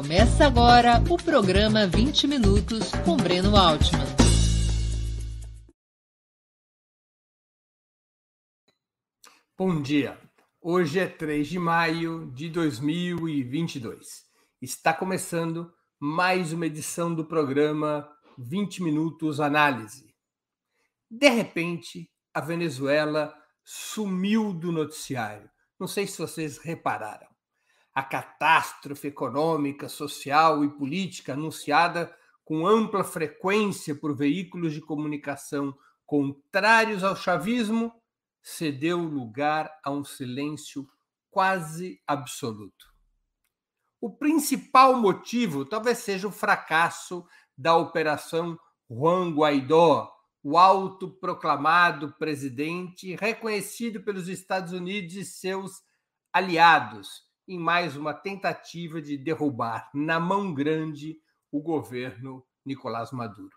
Começa agora o programa 20 Minutos com Breno Altman. Bom dia. Hoje é 3 de maio de 2022. Está começando mais uma edição do programa 20 Minutos Análise. De repente, a Venezuela sumiu do noticiário. Não sei se vocês repararam a catástrofe econômica, social e política anunciada com ampla frequência por veículos de comunicação contrários ao chavismo, cedeu lugar a um silêncio quase absoluto. O principal motivo talvez seja o fracasso da Operação Juan Guaidó, o autoproclamado presidente reconhecido pelos Estados Unidos e seus aliados, em mais uma tentativa de derrubar na mão grande o governo Nicolás Maduro.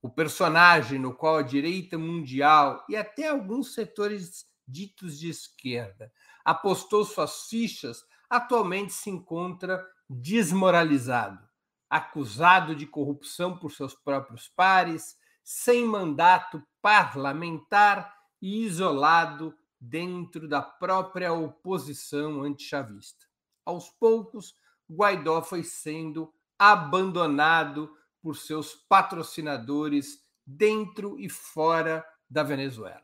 O personagem no qual a direita mundial e até alguns setores ditos de esquerda apostou suas fichas atualmente se encontra desmoralizado, acusado de corrupção por seus próprios pares, sem mandato parlamentar e isolado dentro da própria oposição antichavista. Aos poucos, Guaidó foi sendo abandonado por seus patrocinadores dentro e fora da Venezuela.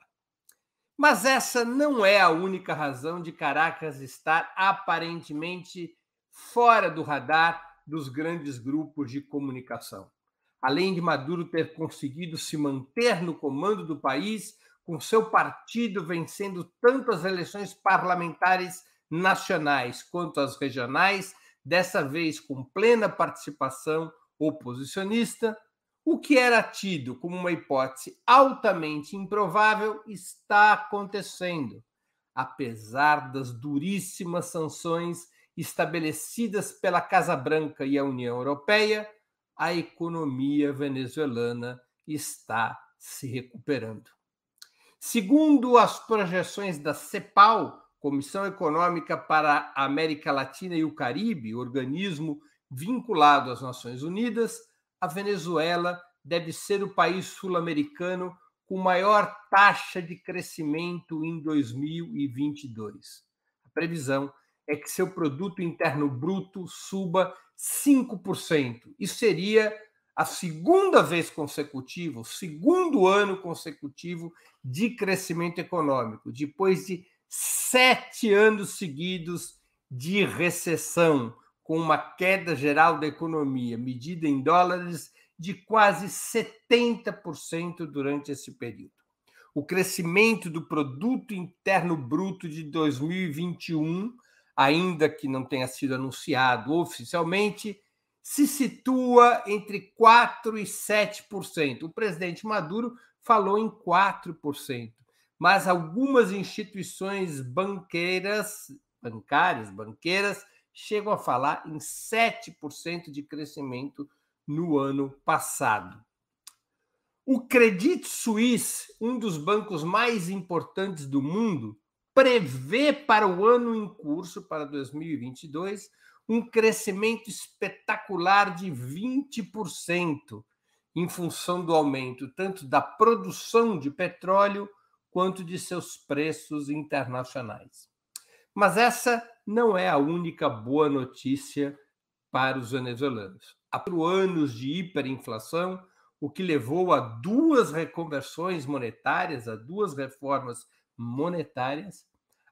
Mas essa não é a única razão de Caracas estar aparentemente fora do radar dos grandes grupos de comunicação. Além de Maduro ter conseguido se manter no comando do país com seu partido vencendo tanto as eleições parlamentares nacionais quanto as regionais, dessa vez com plena participação oposicionista, o que era tido como uma hipótese altamente improvável está acontecendo, apesar das duríssimas sanções estabelecidas pela Casa Branca e a União Europeia, a economia venezuelana está se recuperando. Segundo as projeções da CEPAL, Comissão Econômica para a América Latina e o Caribe, organismo vinculado às Nações Unidas, a Venezuela deve ser o país sul-americano com maior taxa de crescimento em 2022. A previsão é que seu produto interno bruto suba 5%. Isso seria a segunda vez consecutiva, o segundo ano consecutivo de crescimento econômico, depois de sete anos seguidos de recessão, com uma queda geral da economia, medida em dólares, de quase 70% durante esse período. O crescimento do produto interno bruto de 2021, ainda que não tenha sido anunciado oficialmente, se situa entre 4% e 7%. O presidente Maduro falou em 4%, mas algumas instituições banqueiras, bancárias, banqueiras, chegam a falar em 7% de crescimento no ano passado. O Credit Suisse, um dos bancos mais importantes do mundo, prevê para o ano em curso, para 2022, um crescimento espetacular de 20% em função do aumento tanto da produção de petróleo quanto de seus preços internacionais. Mas essa não é a única boa notícia para os venezuelanos. Há anos de hiperinflação, o que levou a duas reconversões monetárias, a duas reformas monetárias,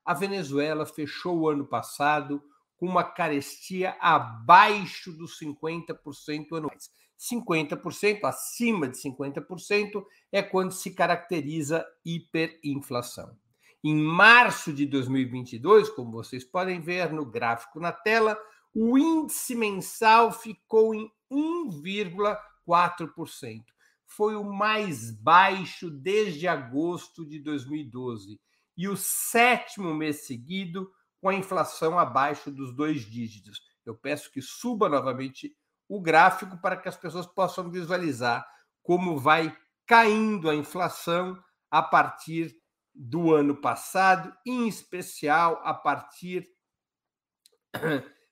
a Venezuela fechou o ano passado com uma carestia abaixo dos 50% anuais. 50%, acima de 50%, é quando se caracteriza hiperinflação. Em março de 2022, como vocês podem ver no gráfico na tela, o índice mensal ficou em 1,4%. Foi o mais baixo desde agosto de 2012 e o sétimo mês seguido com a inflação abaixo dos dois dígitos. Eu peço que suba novamente o gráfico para que as pessoas possam visualizar como vai caindo a inflação a partir do ano passado, em especial a partir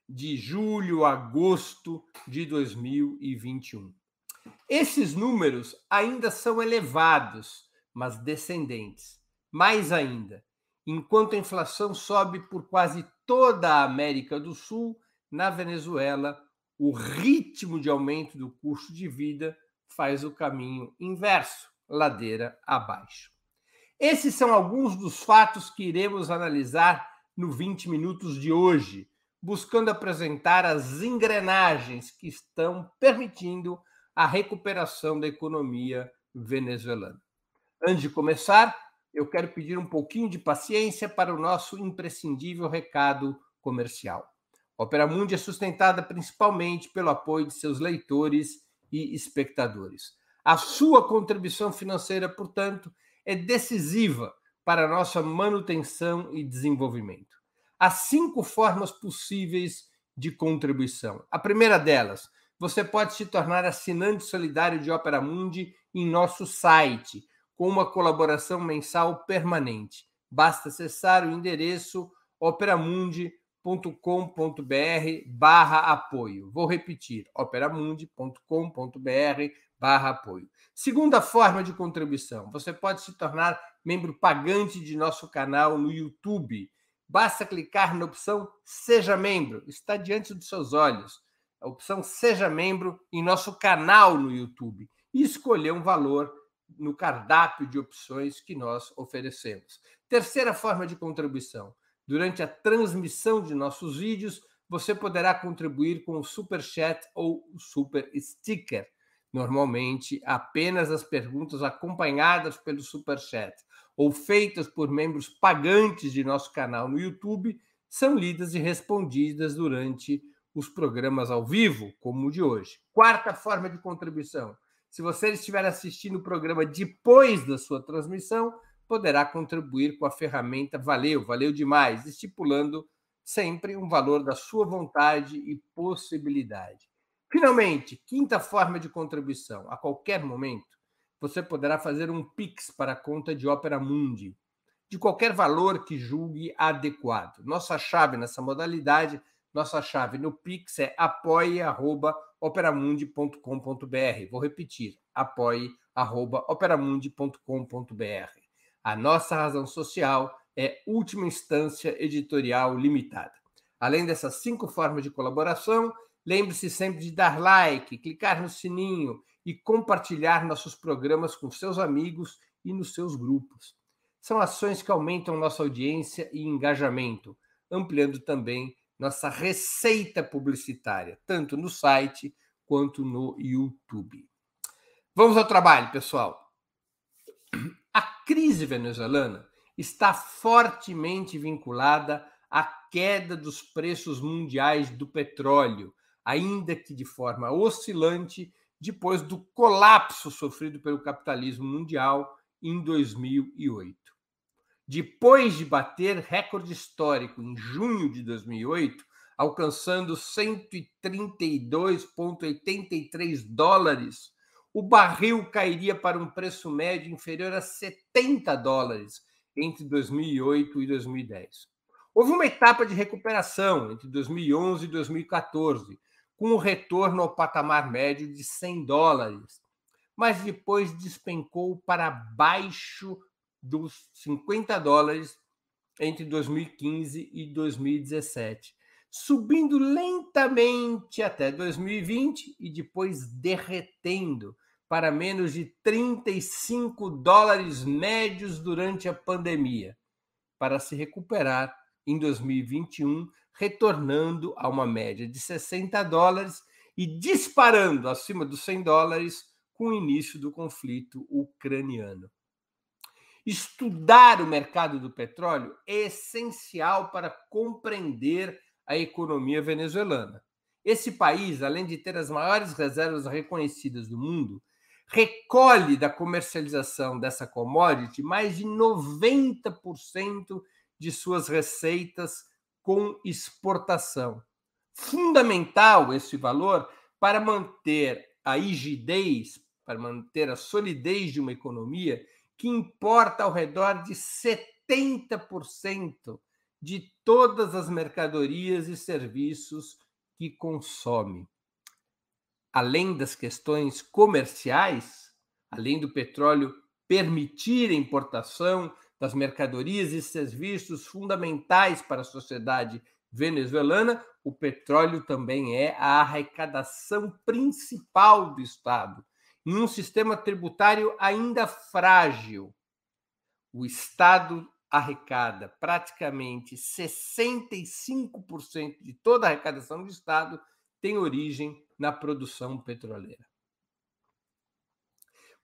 de julho agosto de 2021. Esses números ainda são elevados, mas descendentes. Mais ainda, enquanto a inflação sobe por quase toda a América do Sul, na Venezuela, o ritmo de aumento do custo de vida faz o caminho inverso, ladeira abaixo. Esses são alguns dos fatos que iremos analisar no 20 minutos de hoje, buscando apresentar as engrenagens que estão permitindo a recuperação da economia venezuelana. Antes de começar, eu quero pedir um pouquinho de paciência para o nosso imprescindível recado comercial. Opera Mundi é sustentada principalmente pelo apoio de seus leitores e espectadores. A sua contribuição financeira, portanto, é decisiva para a nossa manutenção e desenvolvimento. Há cinco formas possíveis de contribuição. A primeira delas, você pode se tornar assinante solidário de Opera Mundi em nosso site, com uma colaboração mensal permanente. Basta acessar o endereço operamundi.com.br barra apoio. Vou repetir, operamundi.com.br barra apoio. Segunda forma de contribuição, você pode se tornar membro pagante de nosso canal no YouTube. Basta clicar na opção Seja Membro, está diante dos seus olhos. A opção Seja Membro em nosso canal no YouTube e escolher um valor no cardápio de opções que nós oferecemos. Terceira forma de contribuição. Durante a transmissão de nossos vídeos, você poderá contribuir com o Super Chat ou o Super Sticker. Normalmente, apenas as perguntas acompanhadas pelo Super Chat ou feitas por membros pagantes de nosso canal no YouTube são lidas e respondidas durante os programas ao vivo, como o de hoje. Quarta forma de contribuição. Se você estiver assistindo o programa depois da sua transmissão, poderá contribuir com a ferramenta Valeu, valeu demais, estipulando sempre um valor da sua vontade e possibilidade. Finalmente, quinta forma de contribuição. A qualquer momento, você poderá fazer um Pix para a conta de Opera Mundi, de qualquer valor que julgue adequado. Nossa chave nessa modalidade, nossa chave no Pix é apoie.operamundi.com.br. Vou repetir, apoie.operamundi.com.br. A nossa razão social é última instância editorial limitada. Além dessas cinco formas de colaboração, Lembre-se sempre de dar like, clicar no sininho e compartilhar nossos programas com seus amigos e nos seus grupos. São ações que aumentam nossa audiência e engajamento, ampliando também nossa receita publicitária, tanto no site quanto no YouTube. Vamos ao trabalho, pessoal. A crise venezuelana está fortemente vinculada à queda dos preços mundiais do petróleo, ainda que de forma oscilante, depois do colapso sofrido pelo capitalismo mundial em 2008. Depois de bater recorde histórico em junho de 2008, alcançando 132,83 dólares, o barril cairia para um preço médio inferior a 70 dólares entre 2008 e 2010. Houve uma etapa de recuperação entre 2011 e 2014, com o retorno ao patamar médio de 100 dólares, mas depois despencou para baixo dos 50 dólares entre 2015 e 2017, subindo lentamente até 2020 e depois derretendo para menos de 35 dólares médios durante a pandemia, para se recuperar em 2021 retornando a uma média de 60 dólares e disparando acima dos 100 dólares com o início do conflito ucraniano. Estudar o mercado do petróleo é essencial para compreender a economia venezuelana. Esse país, além de ter as maiores reservas reconhecidas do mundo, recolhe da comercialização dessa commodity mais de 90% de suas receitas com exportação. Fundamental esse valor para manter a rigidez, para manter a solidez de uma economia que importa ao redor de 70% de todas as mercadorias e serviços que consome. Além das questões comerciais, além do petróleo permitir a importação das mercadorias e serviços fundamentais para a sociedade venezuelana, o petróleo também é a arrecadação principal do Estado, em um sistema tributário ainda frágil. O Estado arrecada praticamente 65% de toda a arrecadação do Estado tem origem na produção petroleira.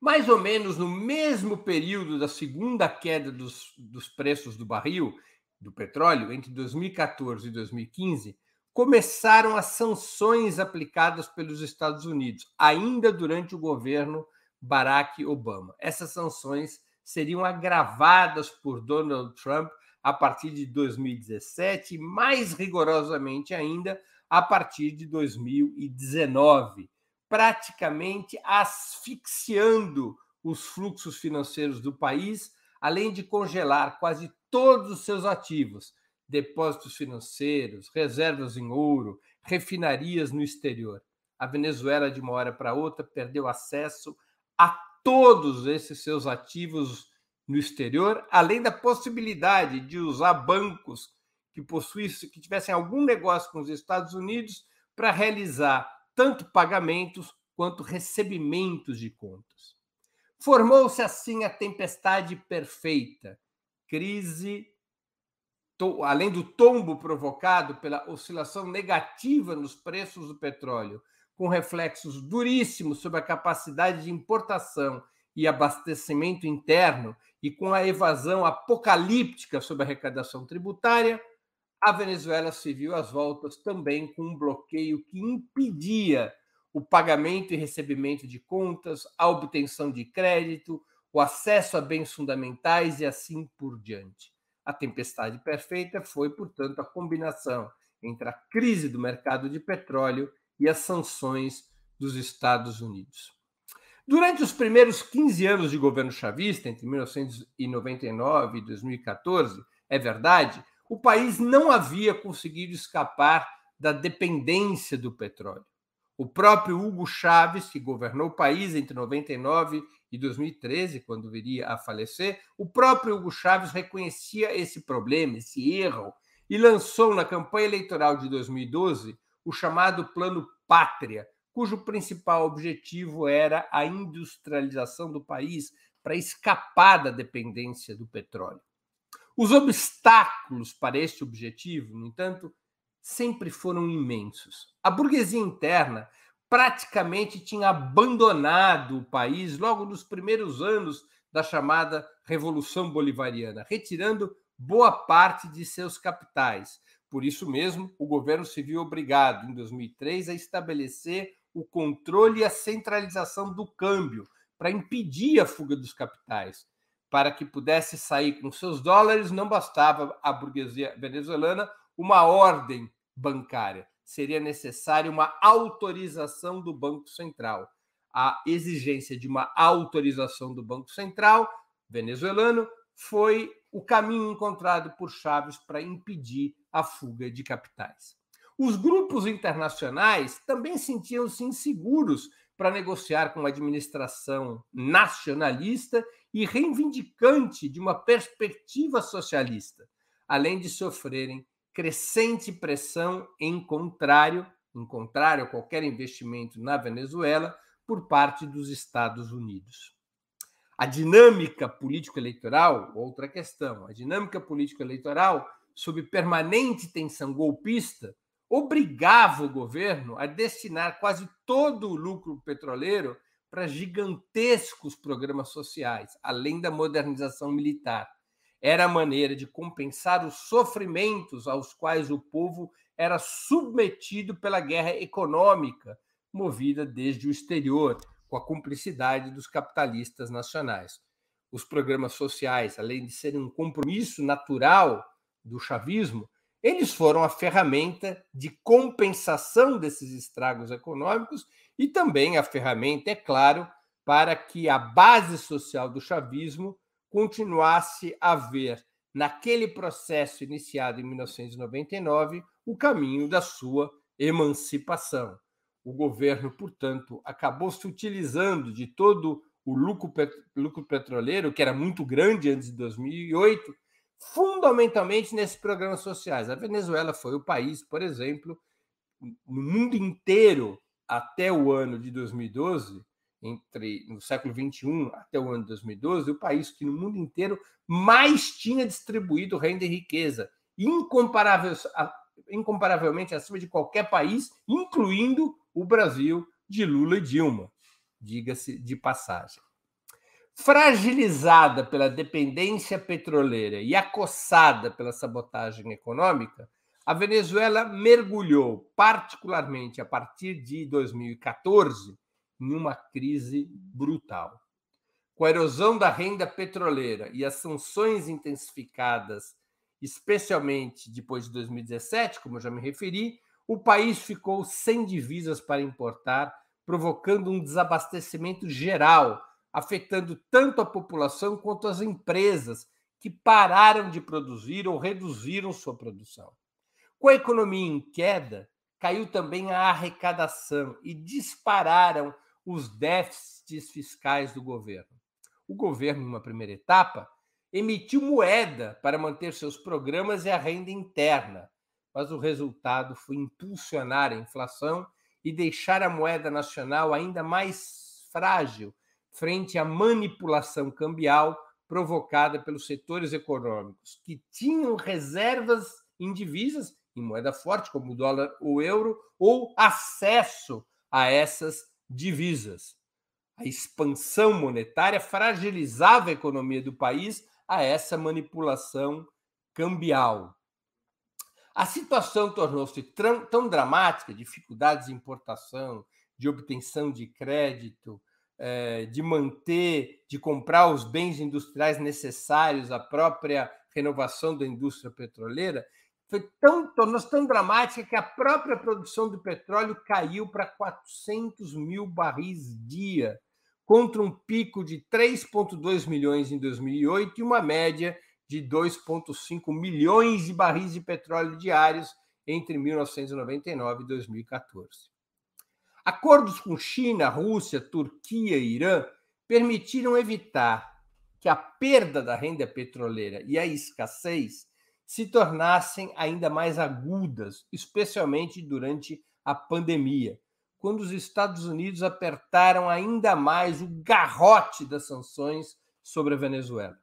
Mais ou menos no mesmo período da segunda queda dos, dos preços do barril, do petróleo, entre 2014 e 2015, começaram as sanções aplicadas pelos Estados Unidos, ainda durante o governo Barack Obama. Essas sanções seriam agravadas por Donald Trump a partir de 2017 e, mais rigorosamente ainda, a partir de 2019, praticamente asfixiando os fluxos financeiros do país, além de congelar quase todos os seus ativos, depósitos financeiros, reservas em ouro, refinarias no exterior. A Venezuela, de uma hora para outra, perdeu acesso a todos esses seus ativos no exterior, além da possibilidade de usar bancos que possuíssem, que tivessem algum negócio com os Estados Unidos para realizar tanto pagamentos quanto recebimentos de contas. Formou-se assim a tempestade perfeita, crise, além do tombo provocado pela oscilação negativa nos preços do petróleo, com reflexos duríssimos sobre a capacidade de importação e abastecimento interno e com a evasão apocalíptica sobre a arrecadação tributária, a Venezuela se viu às voltas também com um bloqueio que impedia o pagamento e recebimento de contas, a obtenção de crédito, o acesso a bens fundamentais e assim por diante. A tempestade perfeita foi, portanto, a combinação entre a crise do mercado de petróleo e as sanções dos Estados Unidos. Durante os primeiros 15 anos de governo chavista, entre 1999 e 2014, é verdade, o país não havia conseguido escapar da dependência do petróleo. O próprio Hugo Chávez, que governou o país entre 99 e 2013, quando viria a falecer, o próprio Hugo Chávez reconhecia esse problema, esse erro, e lançou na campanha eleitoral de 2012 o chamado Plano Pátria, cujo principal objetivo era a industrialização do país para escapar da dependência do petróleo. Os obstáculos para este objetivo, no entanto, sempre foram imensos. A burguesia interna praticamente tinha abandonado o país logo nos primeiros anos da chamada Revolução Bolivariana, retirando boa parte de seus capitais. Por isso mesmo, o governo se viu obrigado, em 2003, a estabelecer o controle e a centralização do câmbio para impedir a fuga dos capitais para que pudesse sair com seus dólares, não bastava a burguesia venezuelana uma ordem bancária. Seria necessária uma autorização do Banco Central. A exigência de uma autorização do Banco Central venezuelano foi o caminho encontrado por Chaves para impedir a fuga de capitais. Os grupos internacionais também sentiam-se inseguros para negociar com uma administração nacionalista e reivindicante de uma perspectiva socialista, além de sofrerem crescente pressão em contrário, em contrário a qualquer investimento na Venezuela por parte dos Estados Unidos. A dinâmica político-eleitoral, outra questão, a dinâmica político-eleitoral, sob permanente tensão golpista, obrigava o governo a destinar quase todo o lucro petroleiro para gigantescos programas sociais, além da modernização militar. Era a maneira de compensar os sofrimentos aos quais o povo era submetido pela guerra econômica, movida desde o exterior, com a cumplicidade dos capitalistas nacionais. Os programas sociais, além de serem um compromisso natural do chavismo, eles foram a ferramenta de compensação desses estragos econômicos e também a ferramenta, é claro, para que a base social do chavismo continuasse a ver naquele processo iniciado em 1999, o caminho da sua emancipação. O governo, portanto, acabou se utilizando de todo o lucro, lucro petroleiro, que era muito grande antes de 2008, fundamentalmente nesses programas sociais. A Venezuela foi o país, por exemplo, no mundo inteiro até o ano de 2012, entre no século 21 até o ano de 2012, o país que no mundo inteiro mais tinha distribuído renda e riqueza, incomparável, incomparavelmente acima de qualquer país, incluindo o Brasil de Lula e Dilma, diga-se de passagem. Fragilizada pela dependência petroleira e acossada pela sabotagem econômica, a Venezuela mergulhou, particularmente a partir de 2014, em uma crise brutal. Com a erosão da renda petroleira e as sanções intensificadas, especialmente depois de 2017, como eu já me referi, o país ficou sem divisas para importar, provocando um desabastecimento geral, afetando tanto a população quanto as empresas que pararam de produzir ou reduziram sua produção. Com a economia em queda, caiu também a arrecadação e dispararam os déficits fiscais do governo. O governo, em uma primeira etapa, emitiu moeda para manter seus programas e a renda interna, mas o resultado foi impulsionar a inflação e deixar a moeda nacional ainda mais frágil frente à manipulação cambial provocada pelos setores econômicos que tinham reservas em divisas, em moeda forte, como o dólar ou o euro, ou acesso a essas divisas. A expansão monetária fragilizava a economia do país a essa manipulação cambial. A situação tornou-se tão dramática, dificuldades de importação, de obtenção de crédito, eh, de manter, de comprar os bens industriais necessários à própria renovação da indústria petroleira, foi tão, tornou-se tão dramática que a própria produção do petróleo caiu para 400 mil barris dia, contra um pico de 3,2 milhões em 2008 e uma média de 2,5 milhões de barris de petróleo diários entre 1999 e 2014. Acordos com China, Rússia, Turquia e Irã permitiram evitar que a perda da renda petroleira e a escassez se tornassem ainda mais agudas, especialmente durante a pandemia, quando os Estados Unidos apertaram ainda mais o garrote das sanções sobre a Venezuela.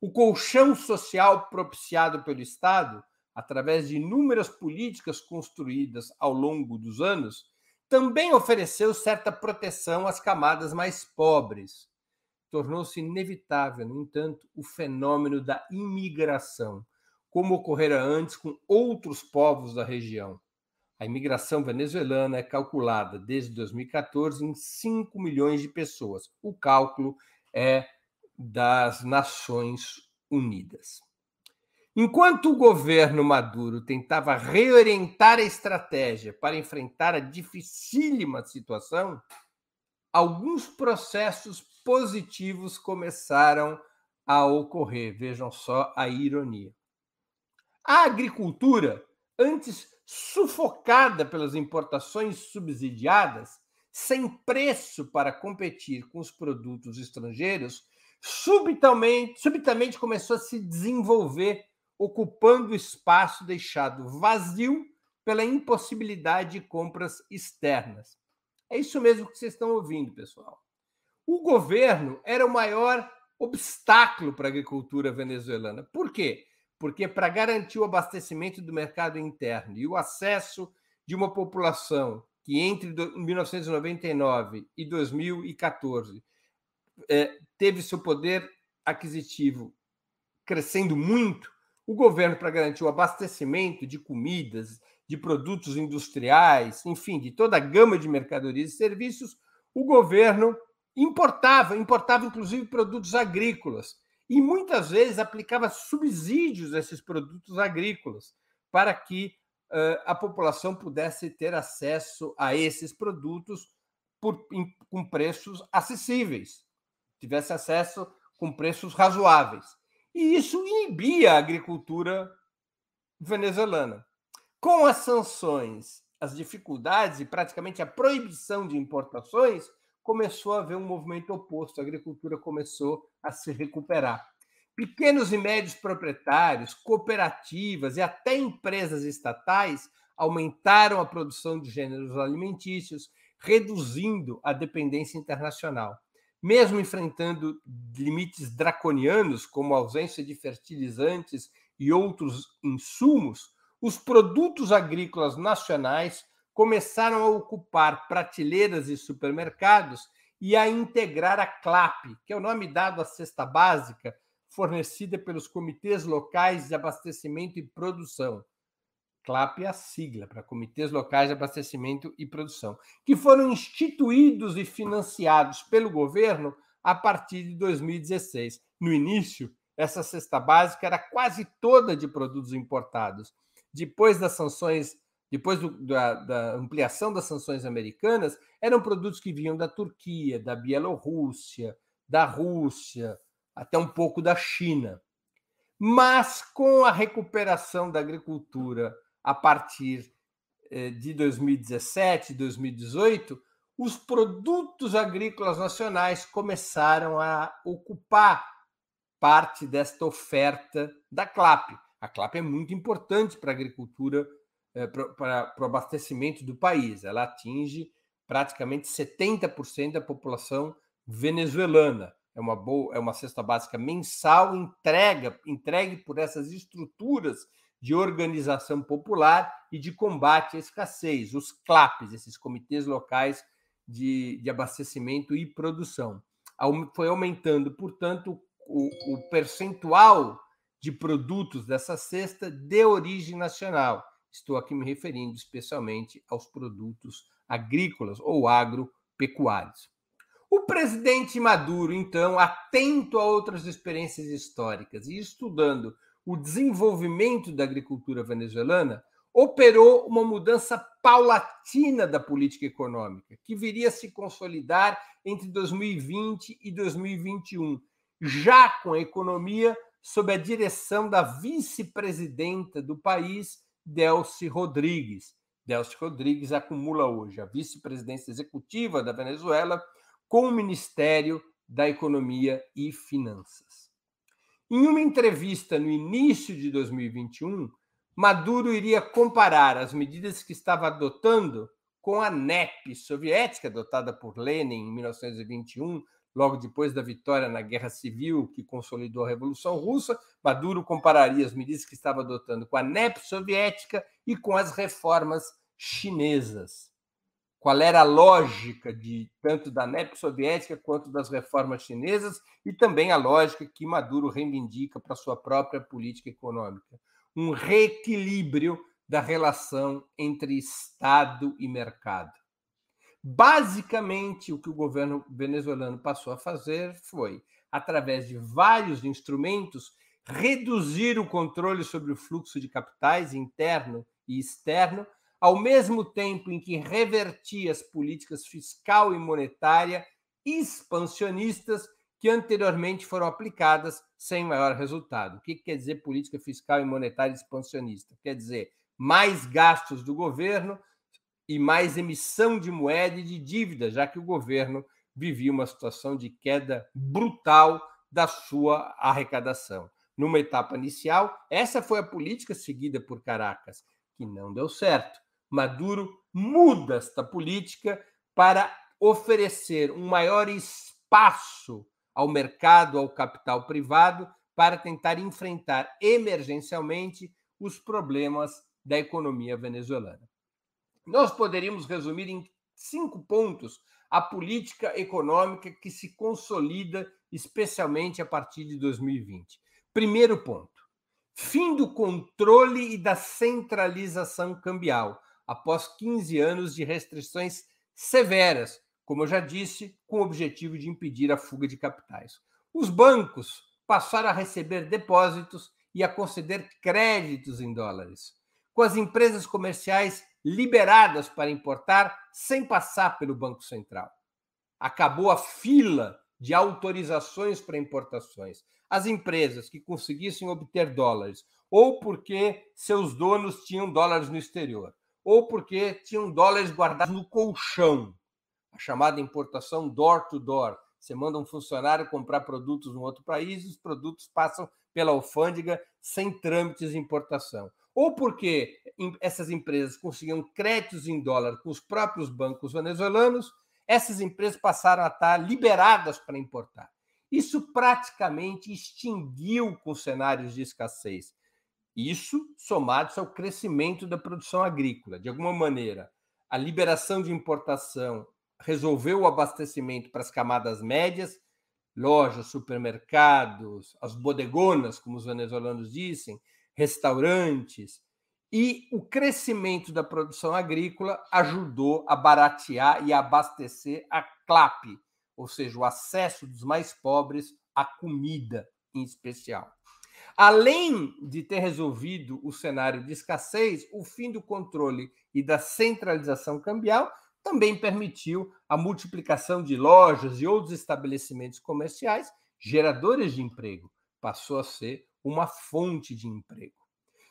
O colchão social propiciado pelo Estado, através de inúmeras políticas construídas ao longo dos anos, também ofereceu certa proteção às camadas mais pobres. Tornou-se inevitável, no entanto, o fenômeno da imigração como ocorrera antes com outros povos da região. A imigração venezuelana é calculada desde 2014 em 5 milhões de pessoas. O cálculo é das Nações Unidas. Enquanto o governo Maduro tentava reorientar a estratégia para enfrentar a dificílima situação, alguns processos positivos começaram a ocorrer. Vejam só a ironia. A agricultura, antes sufocada pelas importações subsidiadas, sem preço para competir com os produtos estrangeiros, subitamente, subitamente começou a se desenvolver, ocupando o espaço deixado vazio pela impossibilidade de compras externas. É isso mesmo que vocês estão ouvindo, pessoal. O governo era o maior obstáculo para a agricultura venezuelana. Por quê? Porque para garantir o abastecimento do mercado interno e o acesso de uma população que entre 1999 e 2014 é, teve seu poder aquisitivo crescendo muito, o governo, para garantir o abastecimento de comidas, de produtos industriais, enfim, de toda a gama de mercadorias e serviços, o governo importava, importava inclusive produtos agrícolas e muitas vezes aplicava subsídios a esses produtos agrícolas para que uh, a população pudesse ter acesso a esses produtos por, em, com preços acessíveis, tivesse acesso com preços razoáveis. e isso inibia a agricultura venezuelana. Com as sanções, as dificuldades e praticamente a proibição de importações, começou a haver um movimento oposto, a agricultura começou a se recuperar. Pequenos e médios proprietários, cooperativas e até empresas estatais aumentaram a produção de gêneros alimentícios, reduzindo a dependência internacional. Mesmo enfrentando limites draconianos, como a ausência de fertilizantes e outros insumos, os produtos agrícolas nacionais começaram a ocupar prateleiras e supermercados e a integrar a CLAP, que é o nome dado à cesta básica fornecida pelos comitês locais de abastecimento e produção. CLAP é a sigla para Comitês Locais de Abastecimento e Produção, que foram instituídos e financiados pelo governo a partir de 2016. No início, essa cesta básica era quase toda de produtos importados. Depois das sanções depois do, da, da, ampliação das sanções americanas, eram produtos que vinham da Turquia, da Bielorrússia, da Rússia, até um pouco da China. Mas com a recuperação da agricultura a partir eh, de 2017, 2018, os produtos agrícolas nacionais começaram a ocupar parte desta oferta da CLAP. A CLAP é muito importante para a agricultura é, para o abastecimento do país. Ela atinge praticamente 70% da população venezuelana. É uma boa, é uma cesta básica mensal entrega, entregue por essas estruturas de organização popular e de combate à escassez, os CLAPs, esses comitês locais de, de abastecimento e produção. Foi aumentando, portanto, o, o percentual de produtos dessa cesta de origem nacional. Estou aqui me referindo especialmente aos produtos agrícolas ou agropecuários. O presidente Maduro, então, atento a outras experiências históricas e estudando o desenvolvimento da agricultura venezuelana, operou uma mudança paulatina da política econômica, que viria a se consolidar entre 2020 e 2021, já com a economia sob a direção da vice-presidenta do país, Delcy Rodrigues. Delcy Rodrigues acumula hoje a vice-presidência executiva da Venezuela com o Ministério da Economia e Finanças. Em uma entrevista no início de 2021, Maduro iria comparar as medidas que estava adotando com a NEP soviética, adotada por Lenin em 1921, logo depois da vitória na Guerra Civil que consolidou a Revolução Russa, Maduro compararia as medidas que estava adotando com a NEP soviética e com as reformas chinesas. Qual era a lógica de tanto da NEP soviética quanto das reformas chinesas e também a lógica que Maduro reivindica para sua própria política econômica, um reequilíbrio da relação entre Estado e mercado. Basicamente, o que o governo venezuelano passou a fazer foi, através de vários instrumentos, reduzir o controle sobre o fluxo de capitais interno e externo, ao mesmo tempo em que revertia as políticas fiscal e monetária expansionistas que anteriormente foram aplicadas sem maior resultado. O que quer dizer política fiscal e monetária expansionista? Quer dizer mais gastos do governo e mais emissão de moeda e de dívida, já que o governo vivia uma situação de queda brutal da sua arrecadação. Numa etapa inicial, essa foi a política seguida por Caracas, que não deu certo. Maduro muda esta política para oferecer um maior espaço ao mercado, ao capital privado, para tentar enfrentar emergencialmente os problemas da economia venezuelana. Nós poderíamos resumir em cinco pontos a política econômica que se consolida, especialmente a partir de 2020. Primeiro ponto: fim do controle e da centralização cambial, após 15 anos de restrições severas, como eu já disse, com o objetivo de impedir a fuga de capitais. Os bancos passaram a receber depósitos e a conceder créditos em dólares. Com as empresas comerciais liberadas para importar sem passar pelo Banco Central. Acabou a fila de autorizações para importações. as empresas que conseguissem obter dólares, ou porque seus donos tinham dólares no exterior, ou porque tinham dólares guardados no colchão, a chamada importação door to door. Você manda um funcionário comprar produtos em outro país os produtos passam pela alfândega sem trâmites de importação. Ou porque essas empresas conseguiam créditos em dólar com os próprios bancos venezuelanos, essas empresas passaram a estar liberadas para importar. Isso praticamente extinguiu com cenários de escassez. Isso somado ao crescimento da produção agrícola. De alguma maneira, a liberação de importação resolveu o abastecimento para as camadas médias, lojas, supermercados, as bodegonas, como os venezuelanos dizem, restaurantes, e o crescimento da produção agrícola ajudou a baratear e abastecer a CLAP, ou seja, o acesso dos mais pobres à comida em especial. Além de ter resolvido o cenário de escassez, o fim do controle e da centralização cambial também permitiu a multiplicação de lojas e outros estabelecimentos comerciais geradores de emprego. Passou a ser uma fonte de emprego.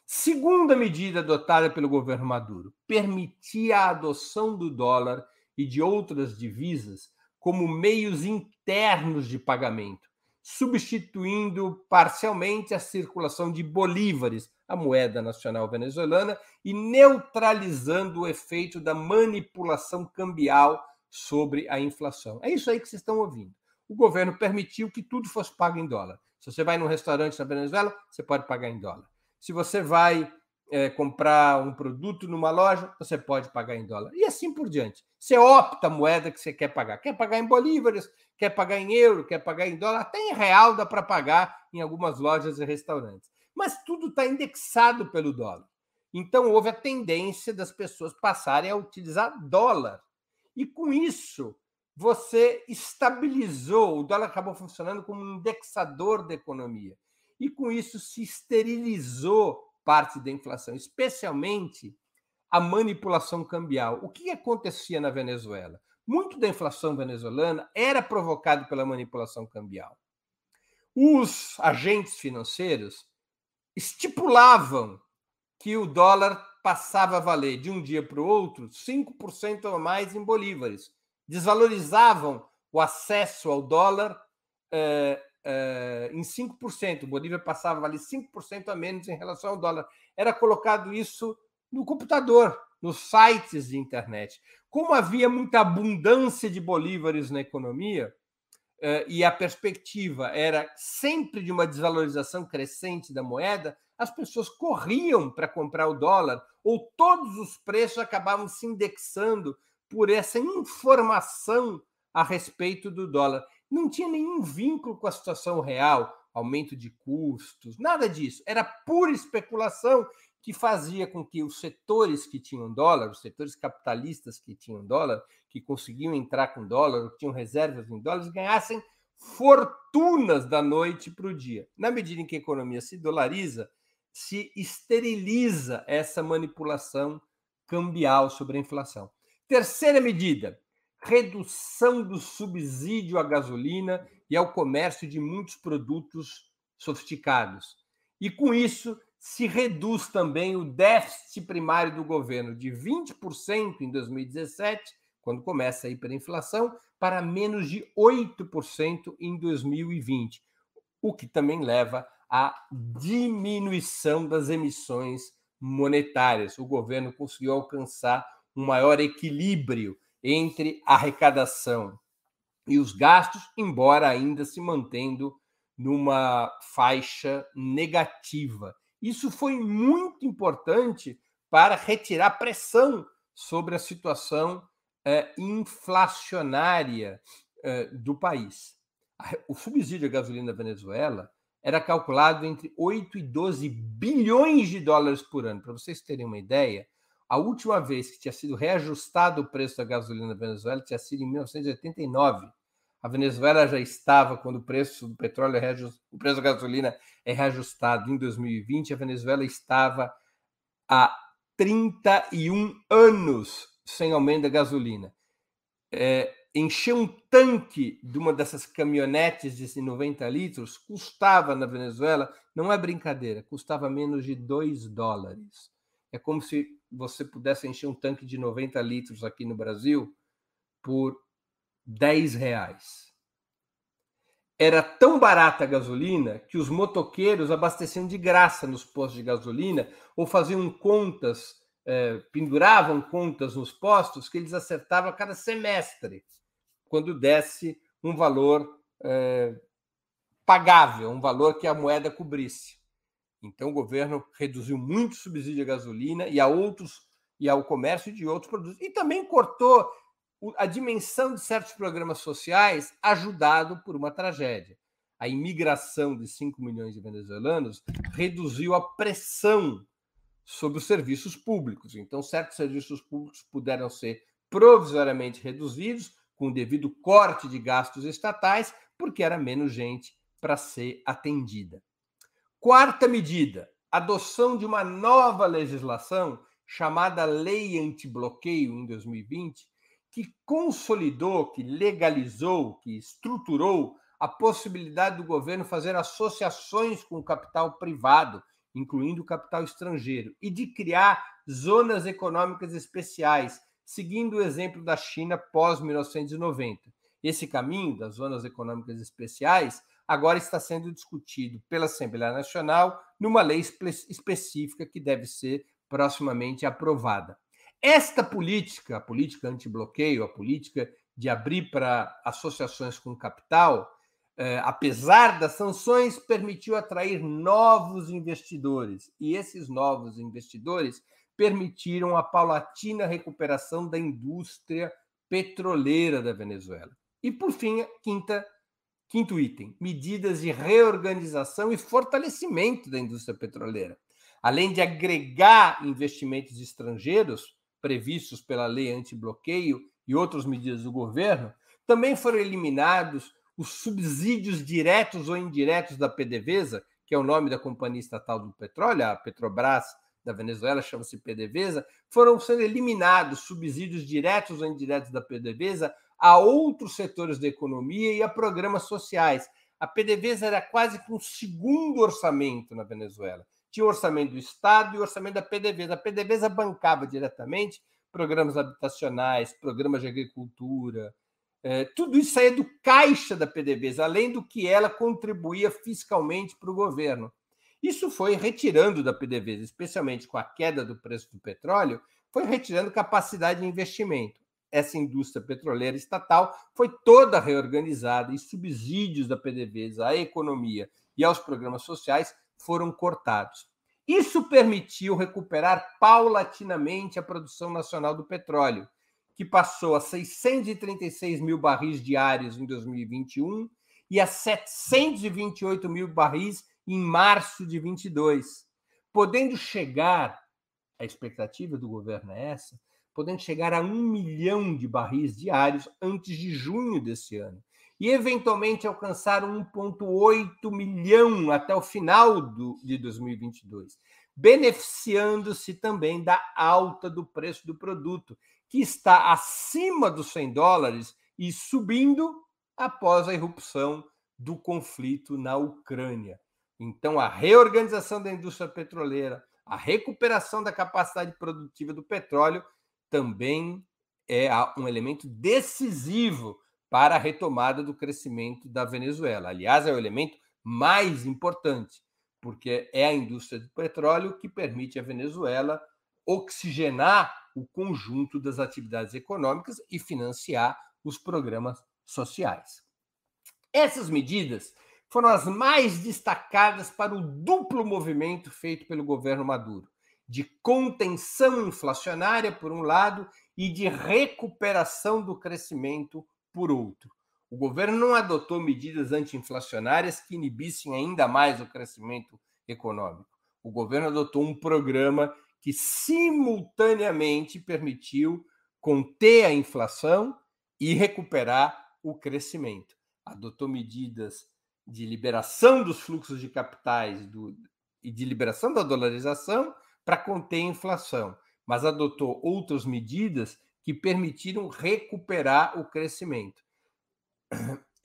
Segunda medida adotada pelo governo Maduro, permitia a adoção do dólar e de outras divisas como meios internos de pagamento, substituindo parcialmente a circulação de bolívares, a moeda nacional venezuelana, e neutralizando o efeito da manipulação cambial sobre a inflação. É isso aí que vocês estão ouvindo. O governo permitiu que tudo fosse pago em dólar. Se você vai num restaurante na Venezuela, você pode pagar em dólar. Se você vai é, comprar um produto numa loja, você pode pagar em dólar. E assim por diante. Você opta a moeda que você quer pagar. Quer pagar em bolívares, quer pagar em euro, quer pagar em dólar, até em real dá para pagar em algumas lojas e restaurantes. Mas tudo está indexado pelo dólar. Então houve a tendência das pessoas passarem a utilizar dólar. E com isso, você estabilizou, o dólar acabou funcionando como um indexador da economia. E com isso se esterilizou parte da inflação, especialmente a manipulação cambial. O que acontecia na Venezuela? Muito da inflação venezuelana era provocado pela manipulação cambial. Os agentes financeiros estipulavam que o dólar passava a valer de um dia para o outro 5% a mais em bolívares. Desvalorizavam o acesso ao dólar eh, uh, em 5%. O Bolívia passava a valer 5% a menos em relação ao dólar. Era colocado isso no computador, nos sites de internet. Como havia muita abundância de bolívares na economia, uh, e a perspectiva era sempre de uma desvalorização crescente da moeda, as pessoas corriam para comprar o dólar, ou todos os preços acabavam se indexando por essa informação a respeito do dólar não tinha nenhum vínculo com a situação real, aumento de custos, nada disso. Era pura especulação que fazia com que os setores que tinham dólar, os setores capitalistas que tinham dólar, que conseguiam entrar com dólar, que tinham reservas em dólares, ganhassem fortunas da noite para o dia. Na medida em que a economia se dolariza, se esteriliza essa manipulação cambial sobre a inflação. Terceira medida, redução do subsídio à gasolina e ao comércio de muitos produtos sofisticados. E com isso se reduz também o déficit primário do governo de 20% em 2017, quando começa a hiperinflação, para menos de 8% em 2020, o que também leva à diminuição das emissões monetárias. O governo conseguiu alcançar um maior equilíbrio entre a arrecadação e os gastos, embora ainda se mantendo numa faixa negativa. Isso foi muito importante para retirar pressão sobre a situação eh, inflacionária eh, do país. O subsídio à gasolina da Venezuela era calculado entre 8 e 12 bilhões de dólares por ano. Para vocês terem uma ideia, a última vez que tinha sido reajustado o preço da gasolina na Venezuela tinha sido em 1989. A Venezuela já estava, quando o preço do petróleo, é o preço da gasolina é reajustado em 2020, a Venezuela estava há 31 anos sem aumento da gasolina. É, encher um tanque de uma dessas caminhonetes de 90 litros custava na Venezuela, não é brincadeira, custava menos de 2 dólares. É como se você pudesse encher um tanque de 90 litros aqui no Brasil por 10 reais. Era tão barata a gasolina que os motoqueiros abasteciam de graça nos postos de gasolina ou faziam contas, eh, penduravam contas nos postos que eles acertavam a cada semestre quando desse um valor é, pagável, um valor que a moeda cobrisse. Então, o governo reduziu muito o subsídio à gasolina e a outros e ao comércio de outros produtos. E também cortou a dimensão de certos programas sociais, ajudado por uma tragédia. A imigração de 5 milhões de venezuelanos reduziu a pressão sobre os serviços públicos. Então, certos serviços públicos puderam ser provisoriamente reduzidos, com o devido corte de gastos estatais, porque era menos gente para ser atendida. Quarta medida: adoção de uma nova legislação chamada Lei Antibloqueio em 2020, que consolidou, que legalizou, que estruturou a possibilidade do governo fazer associações com o capital privado, incluindo o capital estrangeiro, e de criar zonas econômicas especiais seguindo o exemplo da China pós-1990. Esse caminho das zonas econômicas especiais agora está sendo discutido pela Assembleia Nacional numa lei específica que deve ser proximamente aprovada. Esta política, a política anti-bloqueio, a política de abrir para associações com capital, eh, apesar das sanções, permitiu atrair novos investidores. E esses novos investidores permitiram a paulatina recuperação da indústria petroleira da Venezuela. E, por fim, quinta, quinto item: medidas de reorganização e fortalecimento da indústria petroleira. Além de agregar investimentos estrangeiros previstos pela lei anti-bloqueio e outras medidas do governo, também foram eliminados os subsídios diretos ou indiretos da PDVSA, que é o nome da companhia estatal do petróleo, a Petrobras da Venezuela, chama-se PDVSA, foram sendo eliminados subsídios diretos ou indiretos da PDVSA a outros setores da economia e a programas sociais. A PDVSA era quase que um segundo orçamento na Venezuela. Tinha o orçamento do Estado e o orçamento da PDVSA. A PDVSA bancava diretamente programas habitacionais, programas de agricultura, é, tudo isso saía do caixa da PDVSA, além do que ela contribuía fiscalmente para o governo. Isso foi retirando da PDVSA, especialmente com a queda do preço do petróleo, foi retirando capacidade de investimento. Essa indústria petroleira estatal foi toda reorganizada e subsídios da PDVSA à economia e aos programas sociais foram cortados. Isso permitiu recuperar paulatinamente a produção nacional do petróleo, que passou a 636 mil barris diários em 2021 e a 728 mil barris em março de 22, podendo chegar, a expectativa do governo é essa, podendo chegar a um milhão de barris diários antes de junho desse ano, e eventualmente alcançar 1,8 milhão até o final do, de 2022, beneficiando-se também da alta do preço do produto, que está acima dos 100 dólares e subindo após a irrupção do conflito na Ucrânia. Então, a reorganização da indústria petroleira, a recuperação da capacidade produtiva do petróleo também é um elemento decisivo para a retomada do crescimento da Venezuela. Aliás, é o elemento mais importante, porque é a indústria do petróleo que permite à Venezuela oxigenar o conjunto das atividades econômicas e financiar os programas sociais. Essas medidas foram as mais destacadas para o duplo movimento feito pelo governo Maduro, de contenção inflacionária, por um lado, e de recuperação do crescimento, por outro. O governo não adotou medidas anti-inflacionárias que inibissem ainda mais o crescimento econômico. O governo adotou um programa que simultaneamente permitiu conter a inflação e recuperar o crescimento. Adotou medidas de liberação dos fluxos de capitais do, e de liberação da dolarização para conter a inflação, mas adotou outras medidas que permitiram recuperar o crescimento.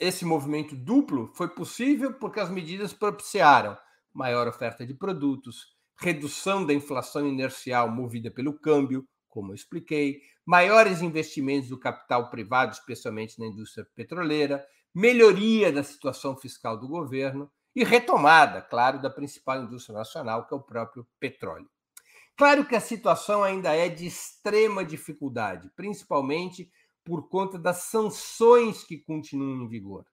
Esse movimento duplo foi possível porque as medidas propiciaram maior oferta de produtos, redução da inflação inercial movida pelo câmbio, como eu expliquei, maiores investimentos do capital privado, especialmente na indústria petroleira, melhoria da situação fiscal do governo e retomada, claro, da principal indústria nacional, que é o próprio petróleo. Claro que a situação ainda é de extrema dificuldade, principalmente por conta das sanções que continuam em vigor.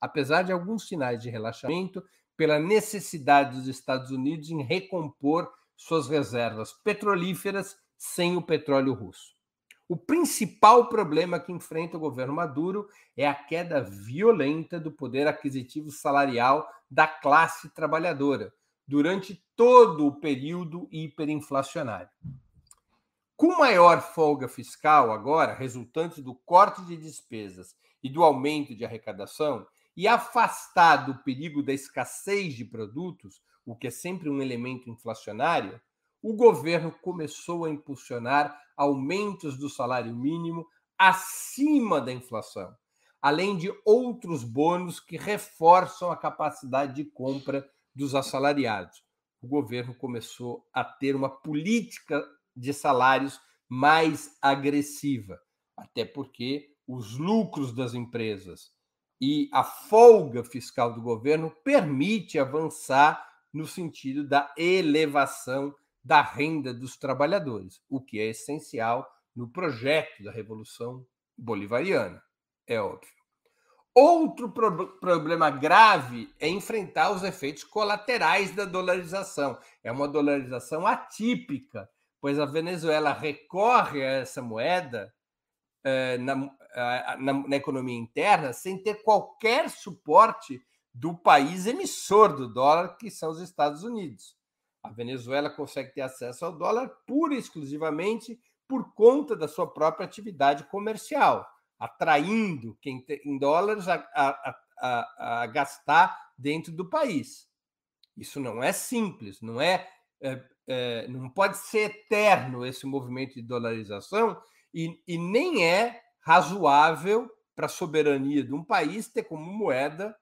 Apesar de alguns sinais de relaxamento, pela necessidade dos Estados Unidos em recompor suas reservas petrolíferas sem o petróleo russo. O principal problema que enfrenta o governo Maduro é a queda violenta do poder aquisitivo salarial da classe trabalhadora durante todo o período hiperinflacionário. Com maior folga fiscal agora, resultante do corte de despesas e do aumento de arrecadação, e afastado o perigo da escassez de produtos, o que é sempre um elemento inflacionário, o governo começou a impulsionar aumentos do salário mínimo acima da inflação, além de outros bônus que reforçam a capacidade de compra dos assalariados. O governo começou a ter uma política de salários mais agressiva, até porque os lucros das empresas e a folga fiscal do governo permite avançar no sentido da elevação da renda dos trabalhadores, o que é essencial no projeto da Revolução Bolivariana, é óbvio. Outro pro problema grave é enfrentar os efeitos colaterais da dolarização. É uma dolarização atípica, pois a Venezuela recorre a essa moeda eh, na, na, na economia interna sem ter qualquer suporte do país emissor do dólar, que são os Estados Unidos. A Venezuela consegue ter acesso ao dólar pura e exclusivamente por conta da sua própria atividade comercial, atraindo quem tem em dólares a, a, a, a, gastar dentro do país. Isso não é simples, não é, é, é não pode ser eterno esse movimento de dolarização e, e nem é razoável para a soberania de um país ter como moeda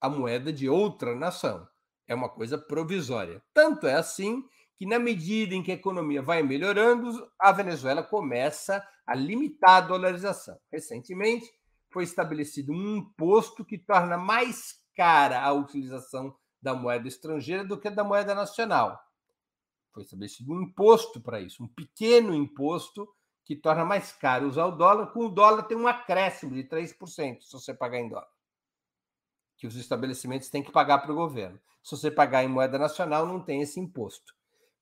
a moeda de outra nação. É uma coisa provisória. Tanto é assim que, na medida em que a economia vai melhorando, a Venezuela começa a limitar a dolarização. Recentemente, foi estabelecido um imposto que torna mais cara a utilização da moeda estrangeira do que da moeda nacional. Foi estabelecido um imposto para isso, um pequeno imposto que torna mais caro usar o dólar, com o dólar tem um acréscimo de 3% se você pagar em dólar. Que os estabelecimentos têm que pagar para o governo. Se você pagar em moeda nacional, não tem esse imposto.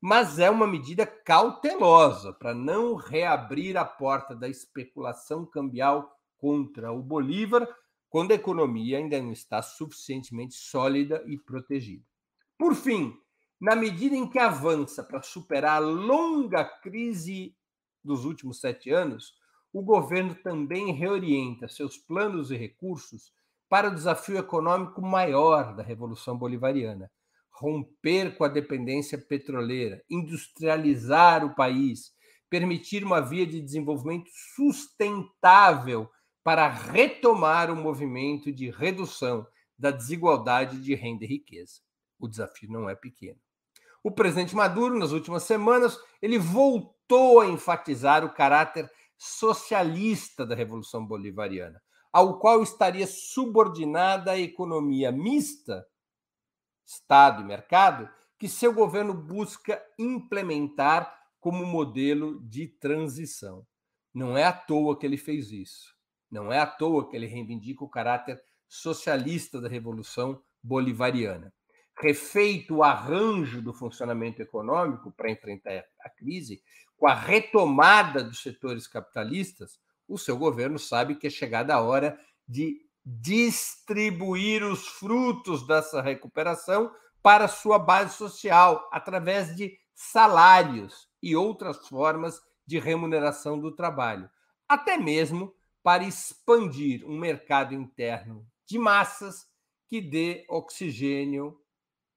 Mas é uma medida cautelosa para não reabrir a porta da especulação cambial contra o Bolívar, quando a economia ainda não está suficientemente sólida e protegida. Por fim, na medida em que avança para superar a longa crise dos últimos sete anos, o governo também reorienta seus planos e recursos para o desafio econômico maior da Revolução Bolivariana: romper com a dependência petroleira, industrializar o país, permitir uma via de desenvolvimento sustentável para retomar o movimento de redução da desigualdade de renda e riqueza. O desafio não é pequeno. O presidente Maduro, nas últimas semanas, ele voltou a enfatizar o caráter socialista da Revolução Bolivariana, ao qual estaria subordinada a economia mista, Estado e mercado, que seu governo busca implementar como modelo de transição. Não é à toa que ele fez isso. Não é à toa que ele reivindica o caráter socialista da Revolução Bolivariana. Refeito o arranjo do funcionamento econômico para enfrentar a crise, com a retomada dos setores capitalistas, o seu governo sabe que é chegada a hora de distribuir os frutos dessa recuperação para sua base social, através de salários e outras formas de remuneração do trabalho, até mesmo para expandir um mercado interno de massas que dê oxigênio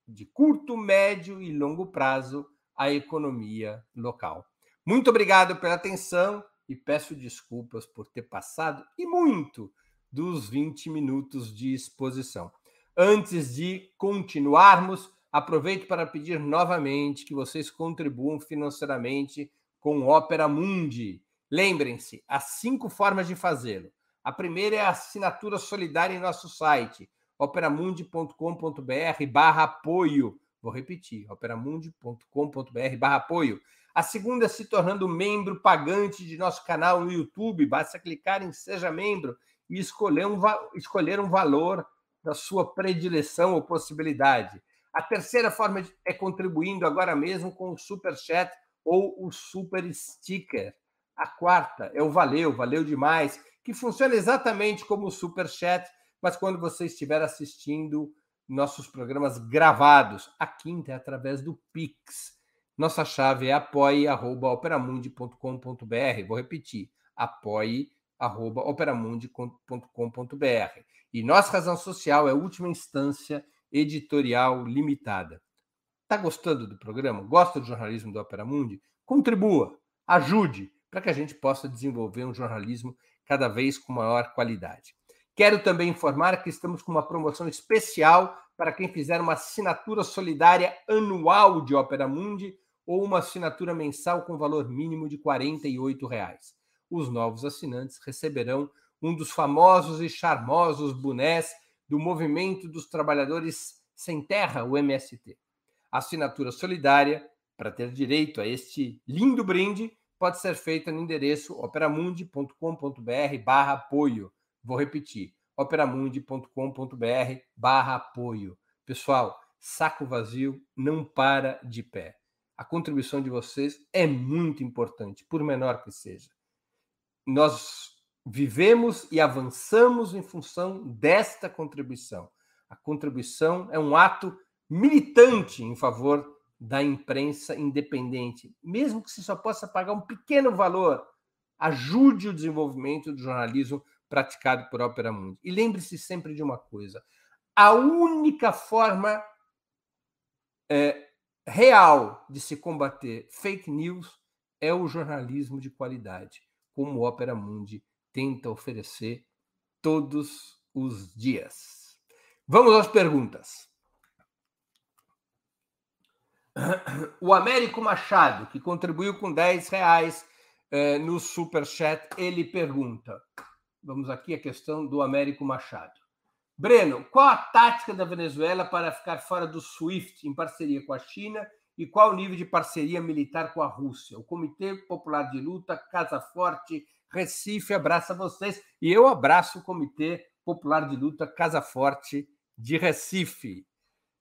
de curto, médio e longo prazo à economia local. Muito obrigado pela atenção e peço desculpas por ter passado e muito dos 20 minutos de exposição. Antes de continuarmos, aproveito para pedir novamente que vocês contribuam financeiramente com o Opera Mundi. Lembrem-se, há cinco formas de fazê-lo. A primeira é a assinatura solidária em nosso site, operamundi.com.br barra apoio. Vou repetir, operamundi.com.br barra apoio. A segunda é se tornando membro pagante de nosso canal no YouTube. Basta clicar em Seja Membro e escolher um, escolher um valor da sua predileção ou possibilidade. A terceira forma é contribuindo agora mesmo com o Super Chat ou o Super Sticker. A quarta é o Valeu, valeu demais, que funciona exatamente como o Super Chat, mas quando você estiver assistindo nossos programas gravados. A quinta é através do Pix. Nossa chave é apoie.operamundi.com.br. Vou repetir, apoie.operamundi.com.br. E nossa razão social é última instância editorial limitada. Está gostando do programa? Gosta do jornalismo do Opera Mundi? Contribua, ajude para que a gente possa desenvolver um jornalismo cada vez com maior qualidade. Quero também informar que estamos com uma promoção especial para quem fizer uma assinatura solidária anual de Opera Mundi ou uma assinatura mensal com valor mínimo de 48 reais. Os novos assinantes receberão um dos famosos e charmosos bonés do Movimento dos Trabalhadores Sem Terra, o MST. Assinatura solidária, para ter direito a este lindo brinde, pode ser feita no endereço operamundi.com.br barra apoio. Vou repetir, operamundi.com.br barra apoio. Pessoal, saco vazio não para de pé. A contribuição de vocês é muito importante, por menor que seja. Nós vivemos e avançamos em função desta contribuição. A contribuição é um ato militante em favor da imprensa independente, mesmo que se só possa pagar um pequeno valor, ajude o desenvolvimento do jornalismo praticado por Opera Mundi. E lembre-se sempre de uma coisa: a única forma é, real de se combater fake news é o jornalismo de qualidade, como Opera Mundi tenta oferecer todos os dias. Vamos às perguntas. O Américo Machado, que contribuiu com 10 reais eh, no Super Chat, ele pergunta: vamos aqui a questão do Américo Machado. Breno, qual a tática da Venezuela para ficar fora do SWIFT em parceria com a China e qual o nível de parceria militar com a Rússia? O Comitê Popular de Luta, Casa Forte, Recife abraça vocês e eu abraço o Comitê Popular de Luta Casa Forte de Recife.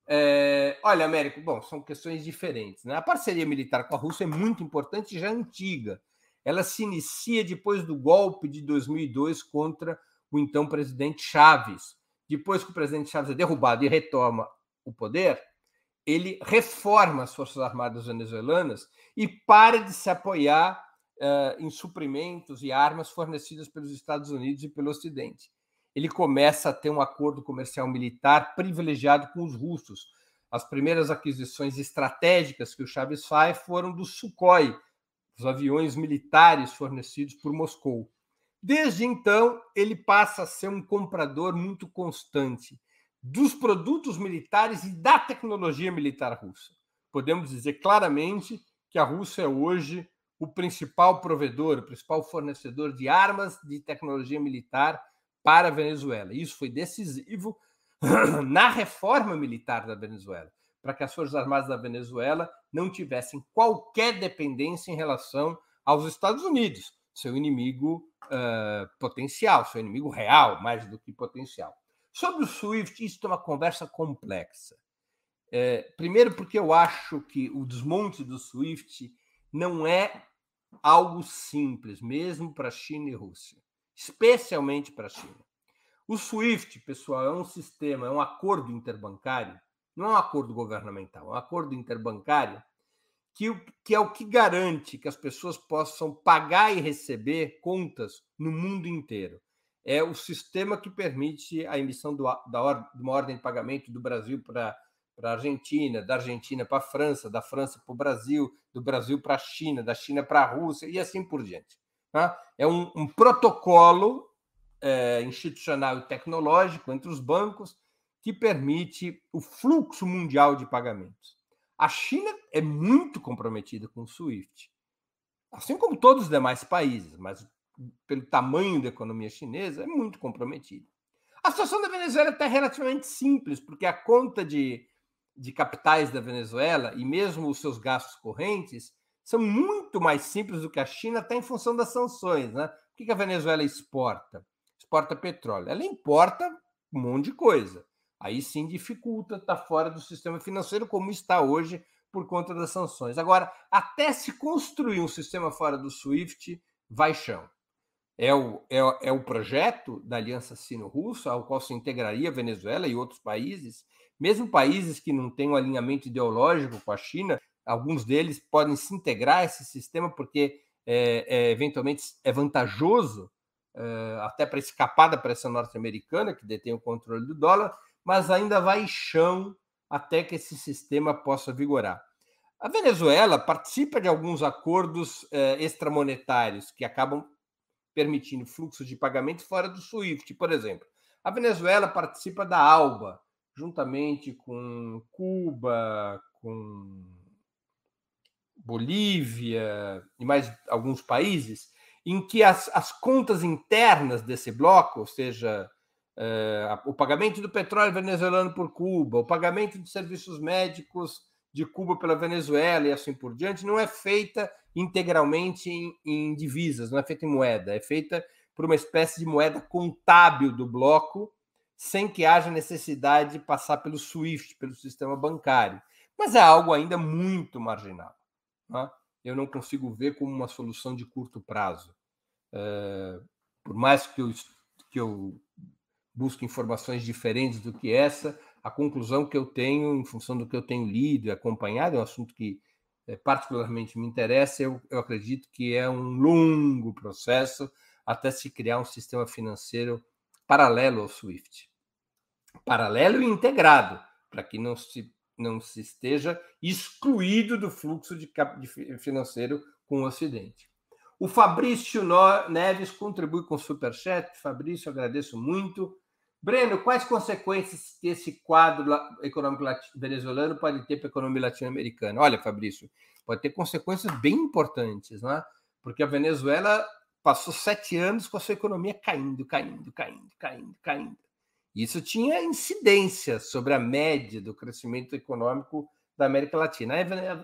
É, olha, Américo, bom, são questões diferentes. Né? A parceria militar com a Rússia é muito importante, já antiga. Ela se inicia depois do golpe de 2002 contra o então presidente Chaves. Depois que o presidente Chaves é derrubado e retoma o poder, ele reforma as Forças Armadas venezuelanas e para de se apoiar uh, em suprimentos e armas fornecidas pelos Estados Unidos e pelo Ocidente ele começa a ter um acordo comercial militar privilegiado com os russos. As primeiras aquisições estratégicas que o Chaves faz foram do Sukhoi, os aviões militares fornecidos por Moscou. Desde então, ele passa a ser um comprador muito constante dos produtos militares e da tecnologia militar russa. Podemos dizer claramente que a Rússia é hoje o principal provedor, o principal fornecedor de armas de tecnologia militar para a Venezuela. Isso foi decisivo na reforma militar da Venezuela, para que as Forças Armadas da Venezuela não tivessem qualquer dependência em relação aos Estados Unidos, seu inimigo uh, potencial, seu inimigo real, mais do que potencial. Sobre o SWIFT, isso é uma conversa complexa. É, primeiro, porque eu acho que o desmonte do SWIFT não é algo simples, mesmo para China e Rússia especialmente para a China. O SWIFT, pessoal, é um sistema, é um acordo interbancário, não é um acordo governamental, é um acordo interbancário que, que é o que garante que as pessoas possam pagar e receber contas no mundo inteiro. É o sistema que permite a emissão do, da de uma ordem de pagamento do Brasil para para a Argentina, da Argentina para a França, da França para o Brasil, do Brasil para a China, da China para a Rússia e assim por diante. Tá? É um, um protocolo é, institucional e tecnológico entre os bancos que permite o fluxo mundial de pagamentos. A China é muito comprometida com o SWIFT, assim como todos os demais países, mas pelo tamanho da economia chinesa, é muito comprometida. A situação da Venezuela está relativamente simples, porque a conta de, de capitais da Venezuela e mesmo os seus gastos correntes são muito mais simples do que a China, até em função das sanções. Né? O que a Venezuela exporta? Exporta petróleo. Ela importa um monte de coisa. Aí sim dificulta, está fora do sistema financeiro, como está hoje por conta das sanções. Agora, até se construir um sistema fora do SWIFT, vai chão. É o, é, é o projeto da Aliança Sino-Russa, ao qual se integraria Venezuela e outros países, mesmo países que não têm um alinhamento ideológico com a China, alguns deles podem se integrar a esse sistema porque é, é, eventualmente é vantajoso é, até para escapar da pressão norte-americana, que detém o controle do dólar, mas ainda vai chão até que esse sistema possa vigorar. A Venezuela participa de alguns acordos eh, extramonetários que acabam permitindo fluxos de pagamento fora do SWIFT, por exemplo. A Venezuela participa da ALBA, juntamente com Cuba, com Bolívia e mais alguns países, em que as, as contas internas desse bloco, ou seja, é, o pagamento do petróleo venezuelano por Cuba, o pagamento de serviços médicos de Cuba pela Venezuela e assim por diante, não é feita integralmente em, em divisas, não é feita em moeda, é feita por uma espécie de moeda contábil do bloco, sem que haja necessidade de passar pelo SWIFT, pelo sistema bancário. Mas é algo ainda muito marginal. Né? Eu não consigo ver como uma solução de curto prazo. É, por mais que eu, que eu busco informações diferentes do que essa. A conclusão que eu tenho, em função do que eu tenho lido e acompanhado, é um assunto que é, particularmente me interessa. Eu, eu acredito que é um longo processo até se criar um sistema financeiro paralelo ao SWIFT paralelo e integrado, para que não se, não se esteja excluído do fluxo de, de financeiro com o Ocidente. O Fabrício Neves contribui com o Superchat. Fabrício, agradeço muito. Breno, quais consequências que esse quadro econômico venezuelano pode ter para a economia latino-americana? Olha, Fabrício, pode ter consequências bem importantes, não é? Porque a Venezuela passou sete anos com a sua economia caindo, caindo, caindo, caindo, caindo. Isso tinha incidência sobre a média do crescimento econômico da América Latina.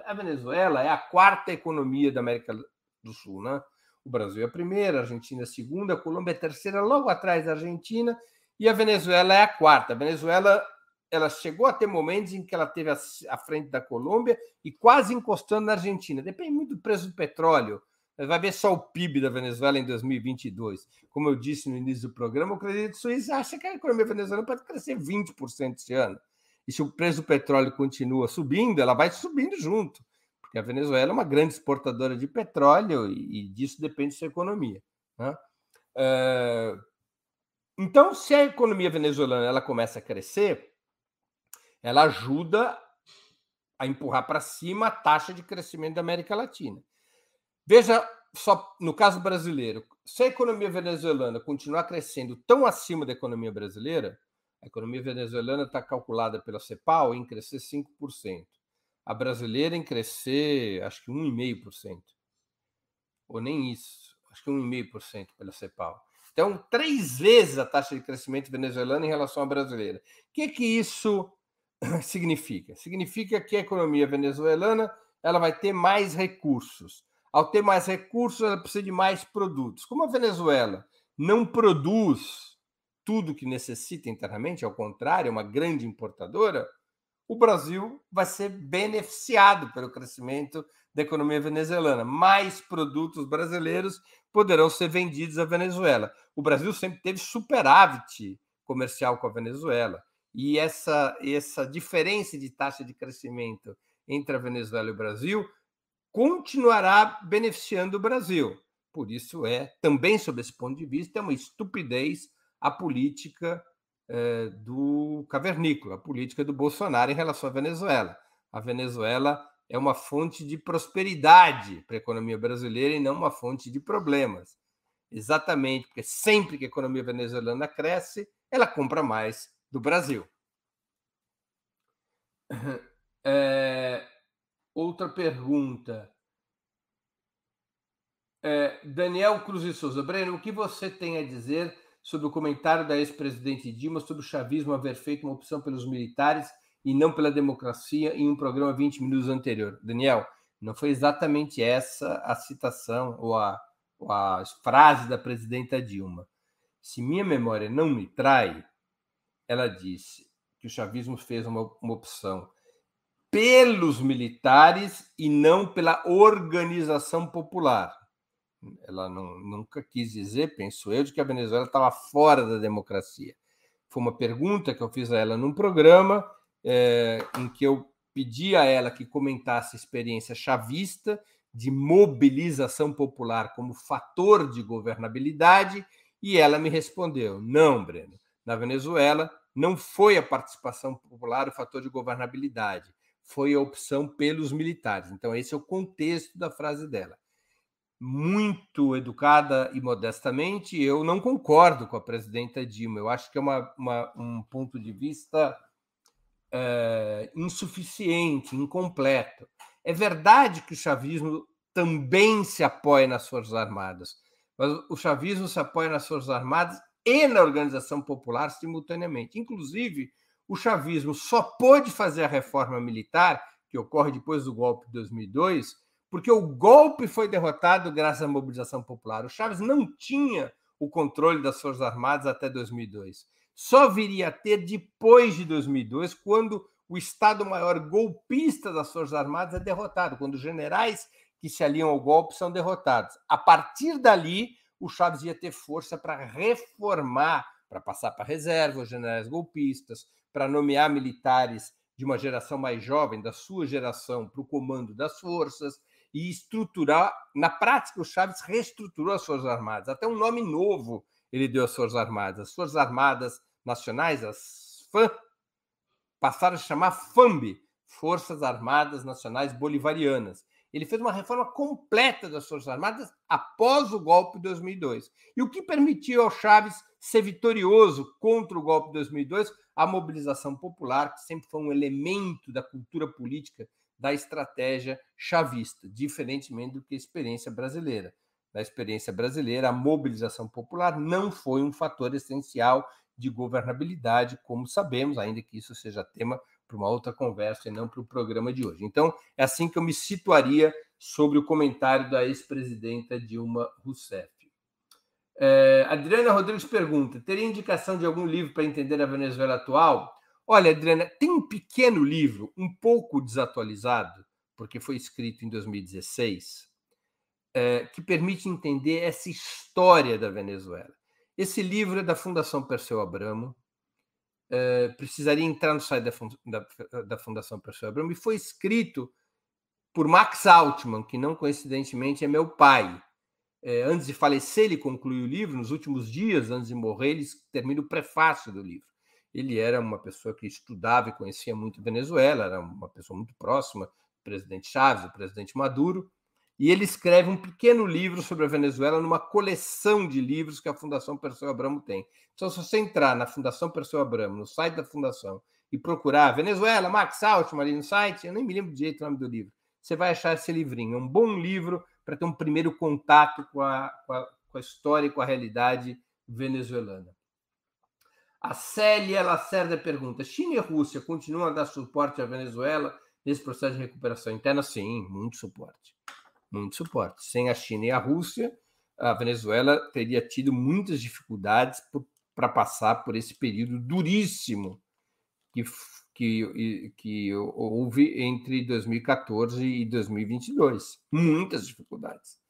A Venezuela é a quarta economia da América do Sul, né? O Brasil é a primeira, a Argentina é a segunda, a Colômbia é a terceira, logo atrás da Argentina, e a Venezuela é a quarta. A Venezuela ela chegou a ter momentos em que ela teve à frente da Colômbia e quase encostando na Argentina. Depende muito do preço do petróleo. Vai ver só o PIB da Venezuela em 2022. Como eu disse no início do programa, o Credito Suíço acha que a economia venezuelana pode crescer 20% esse ano. E se o preço do petróleo continua subindo, ela vai subindo junto. Porque a Venezuela é uma grande exportadora de petróleo e, disso depende sua economia. Né? Uh, então, se a economia venezuelana ela começa a crescer, ela ajuda a empurrar para cima a taxa de crescimento da América Latina. Veja só no caso brasileiro, se a economia venezuelana continuar crescendo tão acima da economia brasileira, a economia venezuelana está calculada pela CEPAL em crescer 5%. A brasileira em crescer, acho que 1,5%. Ou nem isso, acho que 1,5% pela CEPAL. Então, três vezes a taxa de crescimento venezuelana em relação à brasileira. O que, que isso significa? Significa que a economia venezuelana ela vai ter mais recursos. Ao ter mais recursos, ela precisa de mais produtos. Como a Venezuela não produz tudo que necessita internamente, ao contrário, é uma grande importadora, o Brasil vai ser beneficiado pelo crescimento da economia venezuelana. Mais produtos brasileiros poderão ser vendidos à Venezuela. O Brasil sempre teve superávit comercial com a Venezuela. E essa, essa diferença de taxa de crescimento entre a Venezuela e o Brasil continuará beneficiando o Brasil. Por isso é, também sob esse ponto de vista, é uma estupidez a política eh, do cavernícola, a política do Bolsonaro em relação à Venezuela. A Venezuela é uma fonte de prosperidade para a economia brasileira e não uma fonte de problemas. Exatamente, porque sempre que a economia venezuelana cresce, ela compra mais do Brasil. É, outra pergunta. É, Daniel Cruz e Souza. Breno, o que você tem a dizer sobre o comentário da ex-presidente Dilma sobre o chavismo haver feito uma opção pelos militares e não pela democracia em um programa 20 minutos anterior? Daniel, não foi exatamente essa a citação ou a, ou a frase da presidenta Dilma. Se minha memória não me trai, ela disse que o chavismo fez uma, uma opção pelos militares e não pela organização popular. Ela não, nunca quis dizer, penso eu, de que a Venezuela estava fora da democracia. Foi uma pergunta que eu fiz a ela num programa é, em que eu pedi a ela que comentasse a experiência chavista de mobilização popular como fator de governabilidade e ela me respondeu: não, Breno, na Venezuela não foi a participação popular o fator de governabilidade, foi a opção pelos militares. Então, esse é o contexto da frase dela muito educada e modestamente, eu não concordo com a presidenta Dilma. Eu acho que é uma, uma um ponto de vista é, insuficiente, incompleto. É verdade que o chavismo também se apoia nas Forças Armadas, mas o chavismo se apoia nas Forças Armadas e na organização popular simultaneamente. Inclusive, o chavismo só pôde fazer a reforma militar, que ocorre depois do golpe de 2002, porque o golpe foi derrotado graças à mobilização popular. O Chaves não tinha o controle das Forças Armadas até 2002. Só viria a ter depois de 2002, quando o Estado-Maior golpista das Forças Armadas é derrotado, quando os generais que se aliam ao golpe são derrotados. A partir dali, o Chaves ia ter força para reformar, para passar para reserva os generais golpistas, para nomear militares de uma geração mais jovem, da sua geração, para o comando das forças e estruturar. Na prática, o Chaves reestruturou as Forças Armadas. Até um nome novo ele deu às Forças Armadas. As Forças Armadas Nacionais, as FAM, passaram a chamar FAMB, Forças Armadas Nacionais Bolivarianas. Ele fez uma reforma completa das Forças Armadas após o golpe de 2002. E o que permitiu ao Chaves ser vitorioso contra o golpe de 2002? A mobilização popular, que sempre foi um elemento da cultura política da estratégia chavista, diferentemente do que a experiência brasileira. Na experiência brasileira, a mobilização popular não foi um fator essencial de governabilidade, como sabemos, ainda que isso seja tema para uma outra conversa e não para o programa de hoje. Então, é assim que eu me situaria sobre o comentário da ex-presidenta Dilma Rousseff. É, Adriana Rodrigues pergunta: teria indicação de algum livro para entender a Venezuela atual? Olha, Adriana, tem um pequeno livro, um pouco desatualizado, porque foi escrito em 2016, é, que permite entender essa história da Venezuela. Esse livro é da Fundação Perseu Abramo, é, precisaria entrar no site da, da, da Fundação Perseu Abramo, e foi escrito por Max Altman, que não coincidentemente é meu pai. É, antes de falecer, ele concluiu o livro, nos últimos dias, antes de morrer, ele termina o prefácio do livro ele era uma pessoa que estudava e conhecia muito Venezuela, era uma pessoa muito próxima do presidente Chávez, do presidente Maduro, e ele escreve um pequeno livro sobre a Venezuela numa coleção de livros que a Fundação Perseu Abramo tem. Então, se você entrar na Fundação Perseu Abramo, no site da Fundação, e procurar Venezuela, Max Altman ali no site, eu nem me lembro direito o nome do livro, você vai achar esse livrinho. É um bom livro para ter um primeiro contato com a, com a, com a história e com a realidade venezuelana. A Célia Lacerda pergunta: China e Rússia continuam a dar suporte à Venezuela nesse processo de recuperação interna? Sim, muito suporte. Muito suporte. Sem a China e a Rússia, a Venezuela teria tido muitas dificuldades para passar por esse período duríssimo que, que, que houve entre 2014 e 2022. Muitas dificuldades.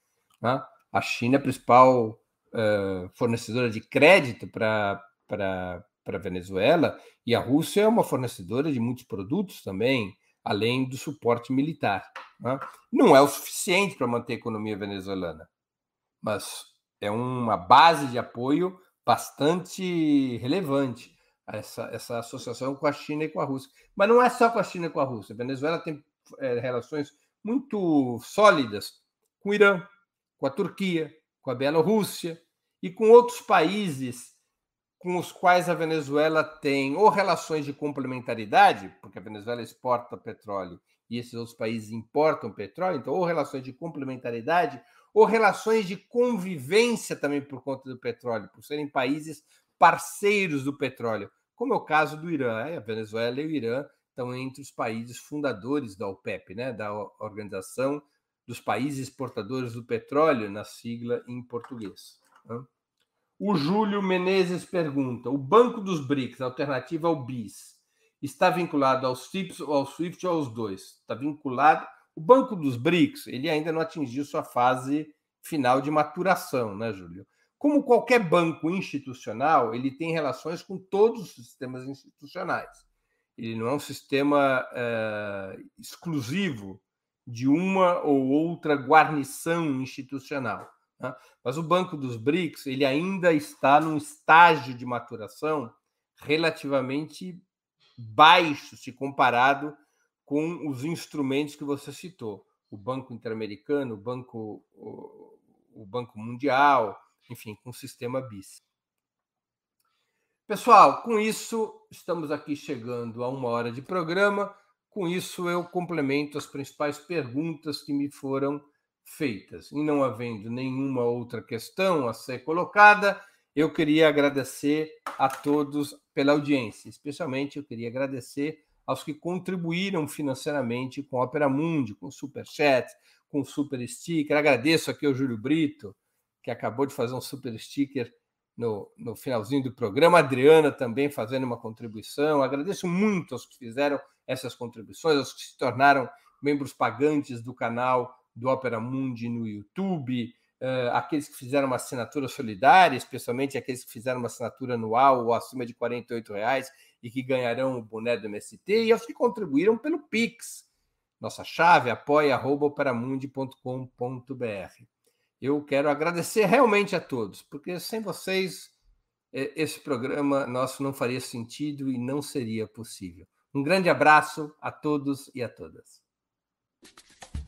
Né? A China é a principal uh, fornecedora de crédito para para a Venezuela, e a Rússia é uma fornecedora de muitos produtos também, além do suporte militar. Né? Não é o suficiente para manter a economia venezuelana, mas é uma base de apoio bastante relevante essa, essa associação com a China e com a Rússia. Mas não é só com a China e com a Rússia. A Venezuela tem é, relações muito sólidas com o Irã, com a Turquia, com a Bielorrússia e com outros países com os quais a Venezuela tem ou relações de complementaridade, porque a Venezuela exporta petróleo e esses outros países importam petróleo, então, ou relações de complementaridade, ou relações de convivência também por conta do petróleo, por serem países parceiros do petróleo, como é o caso do Irã. A Venezuela e o Irã estão entre os países fundadores da OPEP, né, da Organização dos Países Exportadores do Petróleo, na sigla em português. Né? O Júlio Menezes pergunta: o Banco dos BRICS, alternativa ao BIS, está vinculado aos FIPS ou ao SWIFT ou aos dois? Está vinculado. O Banco dos BRICS, ele ainda não atingiu sua fase final de maturação, né, Júlio? Como qualquer banco institucional, ele tem relações com todos os sistemas institucionais. Ele não é um sistema é, exclusivo de uma ou outra guarnição institucional. Né? Mas o Banco dos BRICS ele ainda está num estágio de maturação relativamente baixo se comparado com os instrumentos que você citou, o Banco Interamericano, o Banco, o, o Banco Mundial, enfim, com o sistema BIS. Pessoal, com isso, estamos aqui chegando a uma hora de programa. Com isso, eu complemento as principais perguntas que me foram feitas. E não havendo nenhuma outra questão a ser colocada, eu queria agradecer a todos pela audiência. Especialmente eu queria agradecer aos que contribuíram financeiramente com a Opera Mundi, com Super Chat, com Super Sticker. Agradeço aqui ao Júlio Brito, que acabou de fazer um Super Sticker no, no finalzinho do programa. A Adriana também fazendo uma contribuição. Agradeço muito aos que fizeram essas contribuições, aos que se tornaram membros pagantes do canal do Opera Mundi no YouTube, aqueles que fizeram uma assinatura solidária, especialmente aqueles que fizeram uma assinatura anual ou acima de R$ reais e que ganharão o boné do MST, e aos que contribuíram pelo Pix. Nossa chave apoia.operamundi.com.br. Eu quero agradecer realmente a todos, porque sem vocês esse programa nosso não faria sentido e não seria possível. Um grande abraço a todos e a todas.